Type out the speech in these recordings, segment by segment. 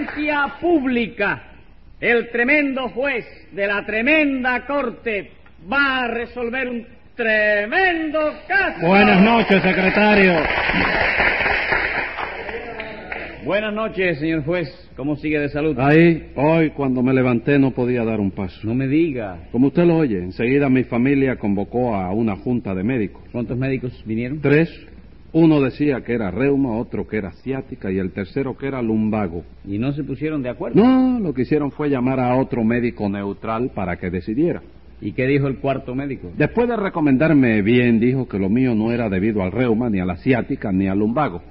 Audiencia pública. El tremendo juez de la tremenda corte va a resolver un tremendo caso. Buenas noches, secretario. Buenas noches, señor juez. ¿Cómo sigue de salud? Ahí, hoy, cuando me levanté, no podía dar un paso. No me diga. Como usted lo oye, enseguida mi familia convocó a una junta de médicos. ¿Cuántos médicos vinieron? Tres. Uno decía que era reuma, otro que era ciática y el tercero que era lumbago. ¿Y no se pusieron de acuerdo? No, lo que hicieron fue llamar a otro médico neutral para que decidiera. ¿Y qué dijo el cuarto médico? Después de recomendarme bien, dijo que lo mío no era debido al reuma, ni a la ciática, ni al lumbago.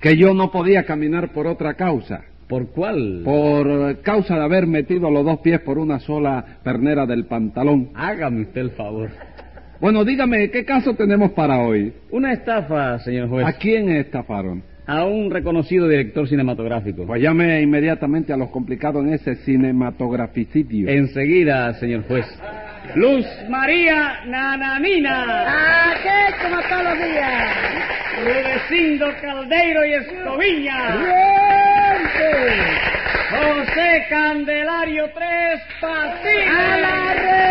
Que yo no podía caminar por otra causa. ¿Por cuál? Por causa de haber metido los dos pies por una sola pernera del pantalón. Hágame usted el favor. Bueno, dígame, ¿qué caso tenemos para hoy? Una estafa, señor juez. ¿A quién estafaron? A un reconocido director cinematográfico. Pues llame inmediatamente a los complicados en ese cinematograficidio. Enseguida, señor juez. Luz María Nananina. Aquí como todos los días. Rudecindo Caldeiro y Escoviña. ¡Bien! José Candelario Tres Patines. ¡A la reja!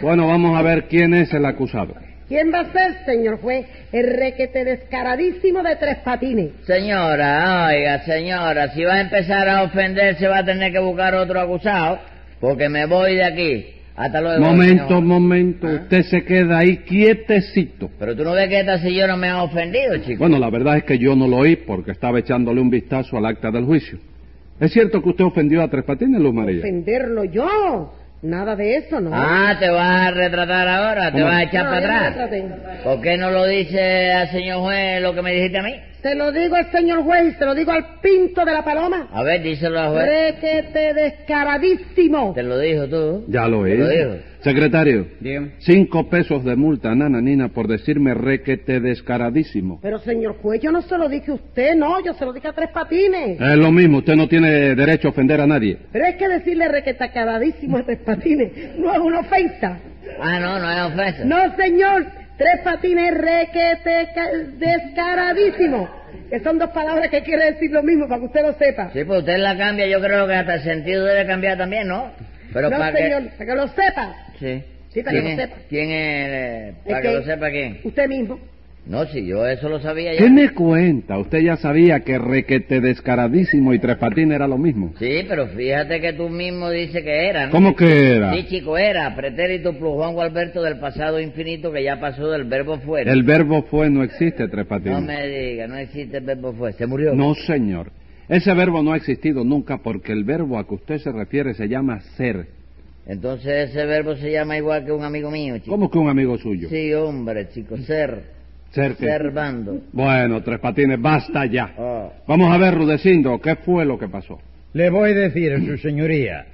Bueno, vamos a ver quién es el acusado. ¿Quién va a ser, señor juez? El requete descaradísimo de tres patines. Señora, oiga, señora, si va a empezar a ofenderse va a tener que buscar otro acusado, porque me voy de aquí. Hasta luego. Momento, señor. momento. ¿Ah? Usted se queda ahí quietecito. Pero tú no ves que esta señora me ha ofendido, chico. Bueno, la verdad es que yo no lo oí porque estaba echándole un vistazo al acta del juicio. ¿Es cierto que usted ofendió a Tres Patines, Luz María? ¿Ofenderlo yo? Nada de eso, ¿no? Ah, te vas a retratar ahora, te vas a echar No, para atrás. ¿Por qué no lo dice al señor juez lo que me dijiste a mí? Se lo digo al señor juez, se lo digo al pinto de la paloma. A ver, díselo al juez. Requete descaradísimo. Te lo dijo tú. Ya lo Te lo es. dijo. Secretario, Dígame. cinco pesos de multa, nananina, por decirme requete descaradísimo. Pero señor juez, yo no se lo dije a usted, no, yo se lo dije a tres patines. Es lo mismo, usted no tiene derecho a ofender a nadie. Pero es que decirle requetacaradísimo a tres patines no es una ofensa. Ah, no, no es ofensa. No, señor, tres patines requete ca- descaradísimo. Que son dos palabras que quiere decir lo mismo, para que usted lo sepa. Sí, pues usted la cambia, yo creo que hasta el sentido debe cambiar también, ¿no? Pero no, para señor, que... para que lo sepa. Sí. Sí, para que ¿Quién lo sepa. ¿Quién es? Es para que... lo sepa quién. Usted mismo. No, si yo eso lo sabía ya. ¿Qué me cuenta? Usted ya sabía que requete descaradísimo y Tres Patines era lo mismo. Sí, pero fíjate que tú mismo dices que era, ¿no? ¿Cómo que era? Sí, chico, era pretérito plus Juan Gualberto del pasado infinito que ya pasó del verbo fuera. El verbo fue no existe, Tres Patines. No me diga, no existe el verbo fue. ¿Se murió? No, señor. Ese verbo no ha existido nunca porque el verbo a que usted se refiere se llama ser. Entonces ese verbo se llama igual que un amigo mío, chico. ¿Cómo que un amigo suyo? Sí, hombre, chico, ser. Ser que... Servando. Bueno, Tres Patines, basta ya. Oh. Vamos a ver, Rudecindo, ¿qué fue lo que pasó? Le voy a decir, su señoría.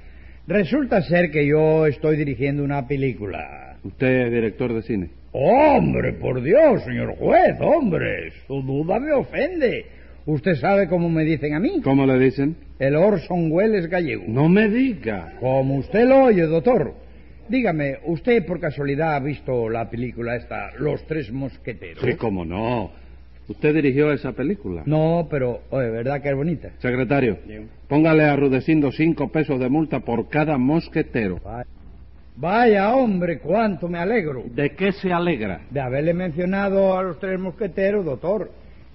Resulta ser que yo estoy dirigiendo una película. Usted es director de cine. Hombre, por Dios, señor juez, hombre, su duda me ofende. Usted sabe cómo me dicen a mí. ¿Cómo le dicen? El Orson Welles gallego. No me diga. Como usted lo oye, doctor. Dígame, ¿usted por casualidad ha visto la película esta, Los Tres Mosqueteros? Sí, cómo no. ¿Usted dirigió esa película? No, pero, oye, ¿verdad que es bonita? Secretario, póngale a Rudecindo cinco pesos de multa por cada mosquetero. Vaya, hombre, cuánto me alegro ¿De qué se alegra? de haberle mencionado a los tres mosqueteros, doctor.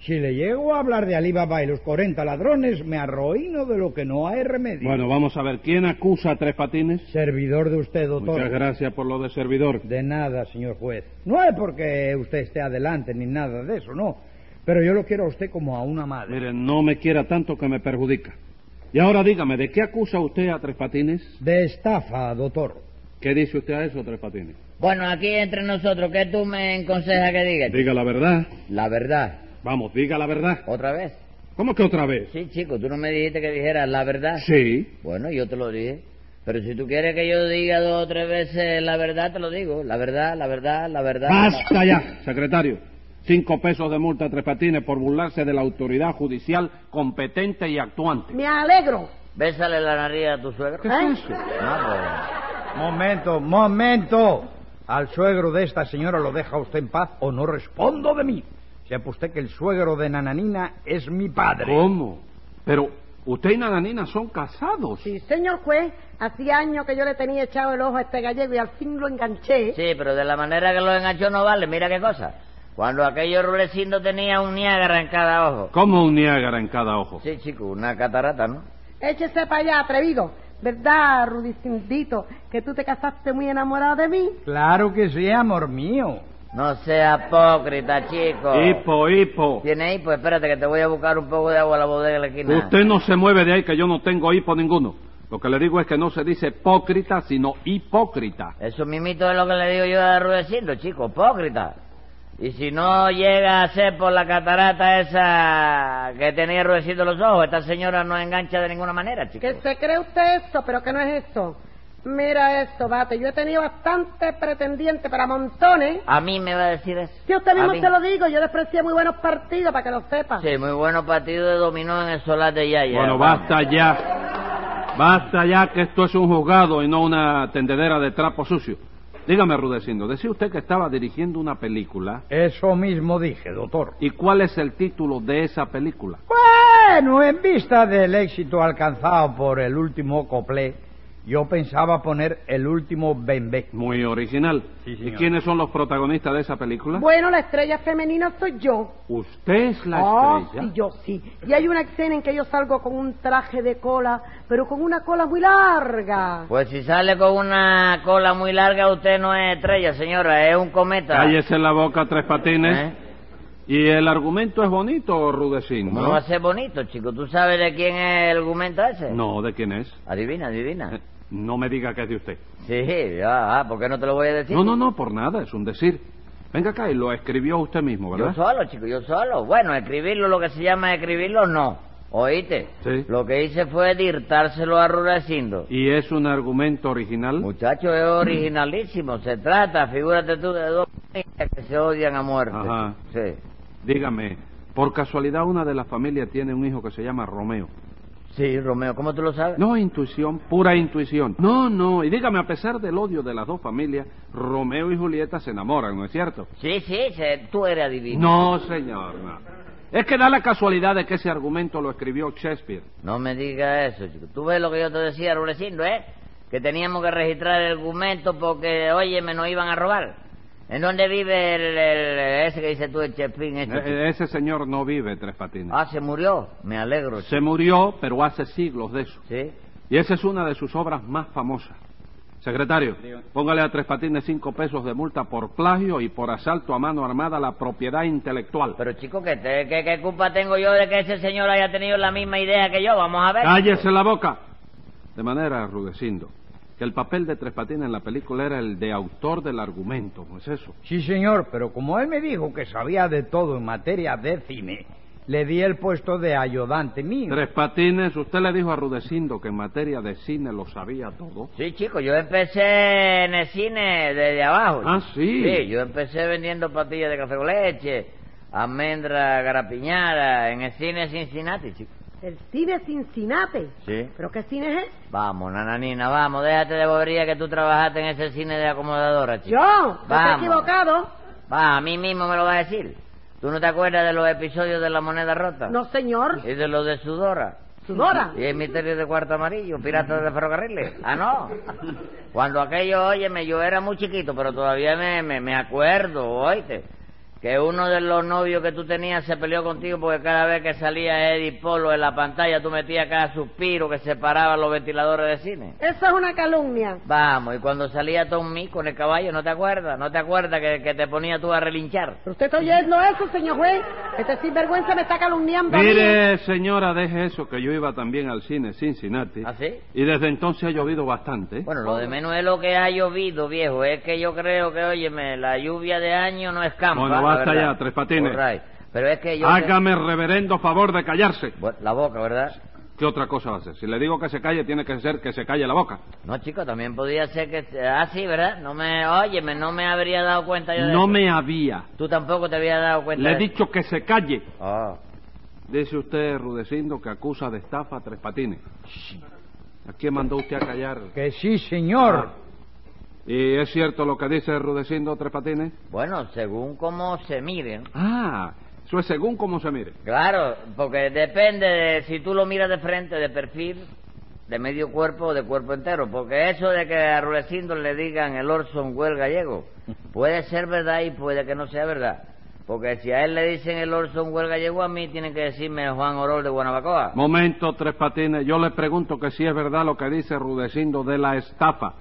Si le llego a hablar de Alibaba y los 40 ladrones, me arruino de lo que no hay remedio. Bueno, vamos a ver, ¿quién acusa a Tres Patines? Servidor de usted, doctor. Muchas gracias por lo de servidor. De nada, señor juez. No es porque usted esté adelante ni nada de eso, no. Pero yo lo quiero a usted como a una madre. Mire, no me quiera tanto que me perjudica. Y ahora dígame, ¿de qué acusa usted a Tres Patines? De estafa, doctor. ¿Qué dice usted a eso, Tres Patines? Bueno, aquí entre nosotros, ¿qué tú me aconsejas que diga? Diga la verdad. La verdad. Vamos, diga la verdad. ¿Otra vez? ¿Cómo que otra vez? Sí, chico, tú no me dijiste que dijeras la verdad. Sí. Bueno, yo te lo dije. Pero si tú quieres que yo diga dos o tres veces la verdad, te lo digo. La verdad, la verdad, la verdad. Basta ya, secretario. Cinco pesos de multa a Tres Patines por burlarse de la autoridad judicial competente y actuante. Me alegro. Bésale la nariz a tu suegro. ¿Qué ¿Eh? es eso? No, Momento, momento. Al suegro de esta señora lo deja usted en paz o no respondo de mí. Sepa usted que el suegro de Nananina es mi padre. ¿Cómo? Pero usted y Nananina son casados. Sí, señor juez, hacía años que yo le tenía echado el ojo a este gallego y al fin lo enganché. Sí, pero de la manera que lo enganchó no vale, mira qué cosa. Cuando aquello Rulecindo tenía un Niágara en cada ojo. Como un Niágara en cada ojo. Sí, chico, una catarata, ¿no? Échese para allá, atrevido. ¿Verdad, Rudicindito, que tú te casaste muy enamorado de mí? Claro que sí, amor mío. No sea hipócrita, chico. Hipo, hipo. ¿Tiene hipo? Espérate que te voy a buscar un poco de agua a la bodega de la esquina. Usted no se mueve de ahí que yo no tengo hipo ninguno. Lo que le digo es que no se dice hipócrita, sino hipócrita. Eso mismito es lo que le digo yo a Rudecindo, chico, hipócrita. Y si no llega a ser por la catarata esa que tenía Rudecindo los ojos, esta señora no engancha de ninguna manera, chico. Que se cree usted esto, pero que no es eso. Mira esto, bate. Yo he tenido bastante pretendiente para montones. A mí me va a decir eso. Si usted mismo se lo digo, yo desprecié muy buenos partidos para que lo sepa. Sí, muy bueno partido de dominó en el solar de Yaya. Bueno, vamos. basta ya. Basta ya que esto es un juzgado y no una tendedera de trapo sucio. Dígame, Rudecindo, decía usted que estaba dirigiendo una película. Eso mismo dije, doctor. ¿Y cuál es el título de esa película? Bueno, en vista del éxito alcanzado por el último coplé, yo pensaba poner el último bembé. Muy original. Sí, ¿Y quiénes son los protagonistas de esa película? Bueno, la estrella femenina soy yo. Usted es la oh, estrella. sí, yo sí. Y hay una escena en que yo salgo con un traje de cola, pero con una cola muy larga. Pues si sale con una cola muy larga, usted no es estrella, señora, es un cometa. Cállese la boca, Tres Patines. ¿Eh? ¿Y el argumento es bonito, Rudecindo? ¿Cómo no va a ser bonito, chico? ¿Tú sabes de quién es el argumento ese? No, ¿de quién es? Adivina, adivina. Eh, No me diga que es de usted. Sí, ya, ah, ¿por qué no te lo voy a decir? No, no, no, por nada, es un decir. Venga acá, y lo escribió usted mismo, Yo ¿verdad? solo, chico, yo solo. Bueno, escribirlo, lo que se llama escribirlo, no. ¿Oíste? Sí. Lo que hice fue dictárselo a Rudecindo. ¿Y es un argumento original? Muchacho, es originalísimo. Se trata, figúrate tú, de dos niñas que se odian a muerte. Ajá. Sí. Dígame, por casualidad una de las familias tiene un hijo que se llama Romeo. Sí, Romeo, ¿cómo tú lo sabes? No intuición, pura intuición. No, no, y dígame, a pesar del odio de las dos familias, Romeo y Julieta se enamoran, ¿no es cierto? Sí, sí, se- tú eres adivino. No, señor, no. Es que da la casualidad de que ese argumento lo escribió Shakespeare. No me digas eso, chico. Tú ves lo que yo te decía, Rudecindo, ¿eh? Que teníamos que registrar el argumento porque, oye, me nos iban a robar. ¿En dónde vive el, el- ese que dice tú, el Chepín? Este, chico? Eh, ese señor no vive Tres Patines. Ah, se murió. Me alegro. chico. Se murió, pero hace siglos de eso. Sí. Y esa es una de sus obras más famosas. Secretario, póngale a Tres Patines cinco pesos de multa por plagio y por asalto a mano armada a la propiedad intelectual. Pero, chico, ¿qué, te- qué, qué culpa tengo yo de que ese señor haya tenido la misma idea que yo? Vamos a ver. ¡Cállese la boca! De manera, Rudecindo, que el papel de Tres Patines en la película era el de autor del argumento, ¿no es eso? Sí, señor, pero como él me dijo que sabía de todo en materia de cine, le di el puesto de ayudante mío. Tres Patines, usted le dijo a Rudecindo que en materia de cine lo sabía todo. Sí, chico, yo empecé en el cine desde abajo. Ah, sí. Sí, yo empecé vendiendo pastillas de café con leche, almendra garapiñada, en el cine Cincinnati, chico. El cine Cincinnati. Sí. ¿Pero qué cine es ese? Vamos, nananina, vamos, déjate de bobería que tú trabajaste en ese cine de acomodadora, chico. Yo, ¿estás equivocado? Va, a mí mismo me lo vas a decir. ¿Tú no te acuerdas de los episodios de La Moneda Rota? No, señor. Y de los de Sudora. Sudora. Y el misterio de Cuarto Amarillo, Piratas de Ferrocarriles. Ah, no. Cuando aquello, óyeme, yo era muy chiquito, pero todavía me, me, me acuerdo, oíste, que uno de los novios que tú tenías se peleó contigo porque cada vez que salía Eddie Polo en la pantalla tú metías cada suspiro que separaba los ventiladores de cine. Eso es una calumnia. Vamos, y cuando salía Tom Mee con el caballo, ¿no te acuerdas? ¿No te acuerdas que, que te ponía tú a relinchar? ¿Pero usted está oyendo eso, señor juez? Este sinvergüenza me está calumniando a mí. Mire, señora, deje eso, que yo iba también al cine Cincinnati. ¿Ah, sí? Y desde entonces ha llovido bastante. Bueno, lo de menos es lo que ha llovido, viejo. Es que yo creo que, óyeme, la lluvia de año no escampa. Bueno, basta verdad. ya, Tres Patines. All right. Pero es que yo... Hágame reverendo favor de callarse. La boca, ¿verdad? ¿Qué otra cosa va a hacer? Si le digo que se calle, tiene que ser que se calle la boca. No, chico, también podía ser que... Ah, sí, ¿verdad? No me... Óyeme, no me habría dado cuenta yo de No eso. me había. Tú tampoco te habías dado cuenta Le he de dicho que se calle. Ah. Dice usted, Rudecindo, que acusa de estafa a Tres Patines. ¿A quién mandó usted a callar? Que sí, señor. ¿Y es cierto lo que dice Rudecindo Tres Patines? Bueno, según cómo se miren... Ah, Eso es según cómo se mire. Claro, porque depende de si tú lo miras de frente, de perfil, de medio cuerpo o de cuerpo entero. Porque eso de que a Rulecindo le digan el Orson Welles gallego, puede ser verdad y puede que no sea verdad. Porque si a él le dicen el Orson Welles gallego, a mí tienen que decirme Juan Orol de Guanabacoa. Momento, Tres Patines. Yo le pregunto que si es verdad lo que dice Rudecindo de la estafa.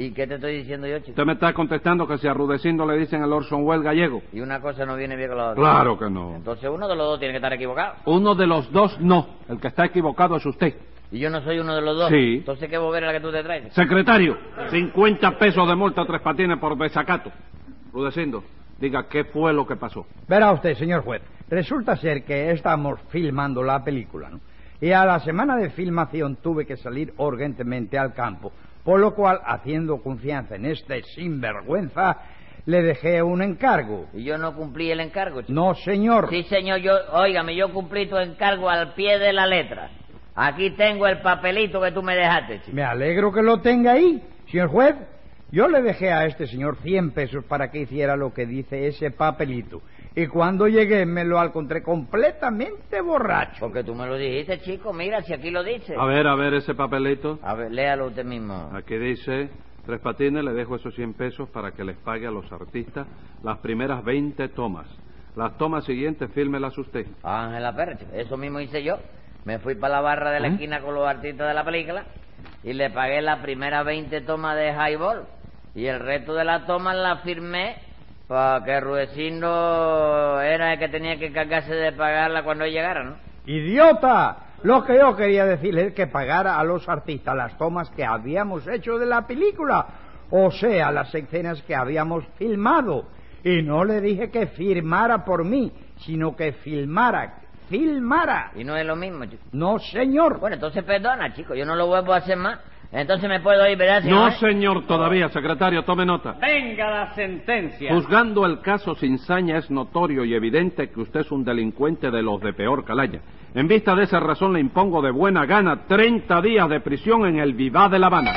¿Y qué te estoy diciendo yo, chico? Usted me está contestando que si a Rudecindo le dicen el Orson Welles gallego. Y una cosa no viene bien con la otra. Claro que no. Entonces uno de los dos tiene que estar equivocado. Uno de los dos no. El que está equivocado es usted. Y yo no soy uno de los dos. Sí. Entonces, ¿qué bobera la que tú te traes? Secretario, 50 pesos de multa a Tres Patines por desacato. Rudecindo, diga qué fue lo que pasó. Verá usted, señor juez, resulta ser que estamos filmando la película, ¿no? Y a la semana de filmación tuve que salir urgentemente al campo, por lo cual, haciendo confianza en este sinvergüenza, le dejé un encargo. Y yo no cumplí el encargo, chico. No, señor. Sí, señor, yo, óigame, yo cumplí tu encargo al pie de la letra. Aquí tengo el papelito que tú me dejaste, chico. Me alegro que lo tenga ahí, señor juez. Yo le dejé a este señor 100 pesos para que hiciera lo que dice ese papelito. Y cuando llegué me lo encontré completamente borracho. Porque tú me lo dijiste, chico, mira, si aquí lo dice. A ver, a ver ese papelito. A ver, léalo usted mismo. Aquí dice, Tres Patines, le dejo esos 100 pesos para que les pague a los artistas las primeras 20 tomas. Las tomas siguientes, fírmelas usted. Ángela Pérez, eso mismo hice yo. Me fui para la barra de la ¿Eh? esquina con los artistas de la película y le pagué las primeras 20 tomas de highball. Y el resto de las tomas las firmé para que Rudecindo era el que tenía que encargarse de pagarla cuando llegara, ¿no? ¡Idiota! Lo que yo quería decirle es que pagara a los artistas las tomas que habíamos hecho de la película, o sea, las escenas que habíamos filmado. Y no le dije que firmara por mí, sino que filmara, filmara. Y no es lo mismo, chico. No, señor. Bueno, entonces perdona, chico, yo no lo vuelvo a hacer más. Entonces me puedo ir, ¿verdad, No, señor? señor, todavía, secretario, tome nota. Venga la sentencia. Juzgando el caso sin saña, es notorio y evidente que usted es un delincuente de los de peor calaña. En vista de esa razón le impongo de buena gana 30 días de prisión en el Vivá de La Habana.